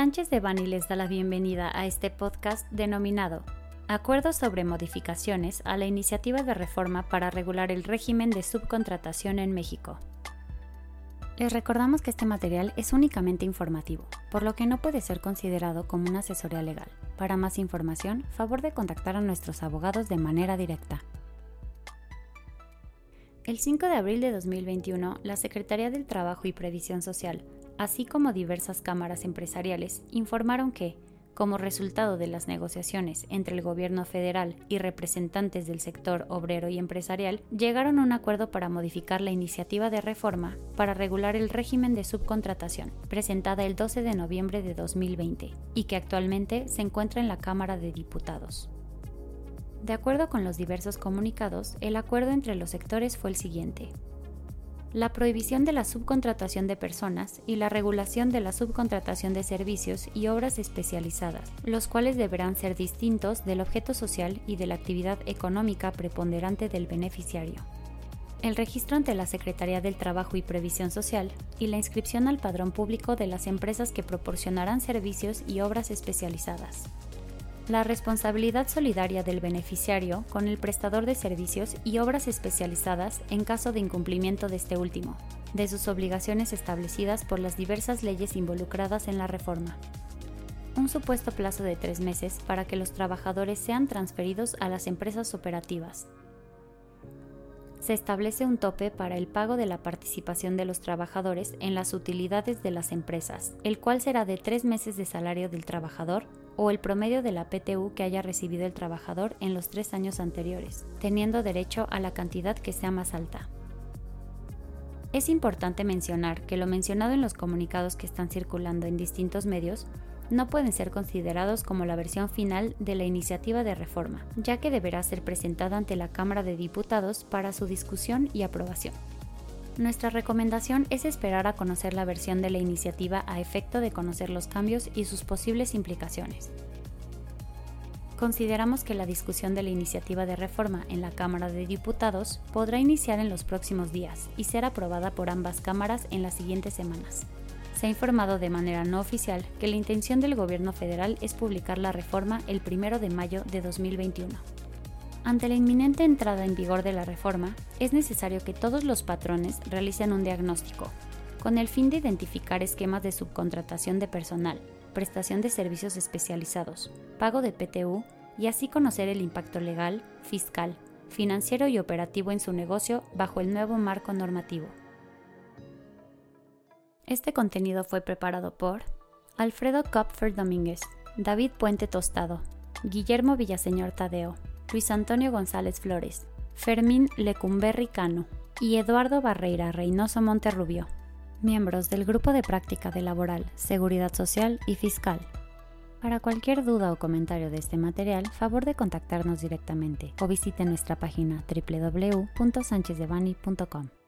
Sánchez de Bani les da la bienvenida a este podcast denominado Acuerdo sobre modificaciones a la iniciativa de reforma para regular el régimen de subcontratación en México. Les recordamos que este material es únicamente informativo, por lo que no puede ser considerado como una asesoría legal. Para más información, favor de contactar a nuestros abogados de manera directa. El 5 de abril de 2021, la Secretaría del Trabajo y Previsión Social, así como diversas cámaras empresariales, informaron que, como resultado de las negociaciones entre el gobierno federal y representantes del sector obrero y empresarial, llegaron a un acuerdo para modificar la iniciativa de reforma para regular el régimen de subcontratación, presentada el 12 de noviembre de 2020, y que actualmente se encuentra en la Cámara de Diputados. De acuerdo con los diversos comunicados, el acuerdo entre los sectores fue el siguiente la prohibición de la subcontratación de personas y la regulación de la subcontratación de servicios y obras especializadas, los cuales deberán ser distintos del objeto social y de la actividad económica preponderante del beneficiario. El registro ante la Secretaría del Trabajo y Previsión Social y la inscripción al padrón público de las empresas que proporcionarán servicios y obras especializadas la responsabilidad solidaria del beneficiario con el prestador de servicios y obras especializadas en caso de incumplimiento de este último, de sus obligaciones establecidas por las diversas leyes involucradas en la reforma. Un supuesto plazo de tres meses para que los trabajadores sean transferidos a las empresas operativas. Se establece un tope para el pago de la participación de los trabajadores en las utilidades de las empresas, el cual será de tres meses de salario del trabajador o el promedio de la PTU que haya recibido el trabajador en los tres años anteriores, teniendo derecho a la cantidad que sea más alta. Es importante mencionar que lo mencionado en los comunicados que están circulando en distintos medios no pueden ser considerados como la versión final de la iniciativa de reforma, ya que deberá ser presentada ante la Cámara de Diputados para su discusión y aprobación. Nuestra recomendación es esperar a conocer la versión de la iniciativa a efecto de conocer los cambios y sus posibles implicaciones. Consideramos que la discusión de la iniciativa de reforma en la Cámara de Diputados podrá iniciar en los próximos días y ser aprobada por ambas cámaras en las siguientes semanas. Se ha informado de manera no oficial que la intención del Gobierno federal es publicar la reforma el 1 de mayo de 2021. Ante la inminente entrada en vigor de la reforma, es necesario que todos los patrones realicen un diagnóstico, con el fin de identificar esquemas de subcontratación de personal, prestación de servicios especializados, pago de PTU y así conocer el impacto legal, fiscal, financiero y operativo en su negocio bajo el nuevo marco normativo. Este contenido fue preparado por Alfredo Kopfer Domínguez, David Puente Tostado, Guillermo Villaseñor Tadeo, Luis Antonio González Flores, Fermín Lecumberri Cano y Eduardo Barreira Reynoso Monterrubio, miembros del Grupo de Práctica de Laboral, Seguridad Social y Fiscal. Para cualquier duda o comentario de este material, favor de contactarnos directamente o visite nuestra página www.sanchezdevani.com.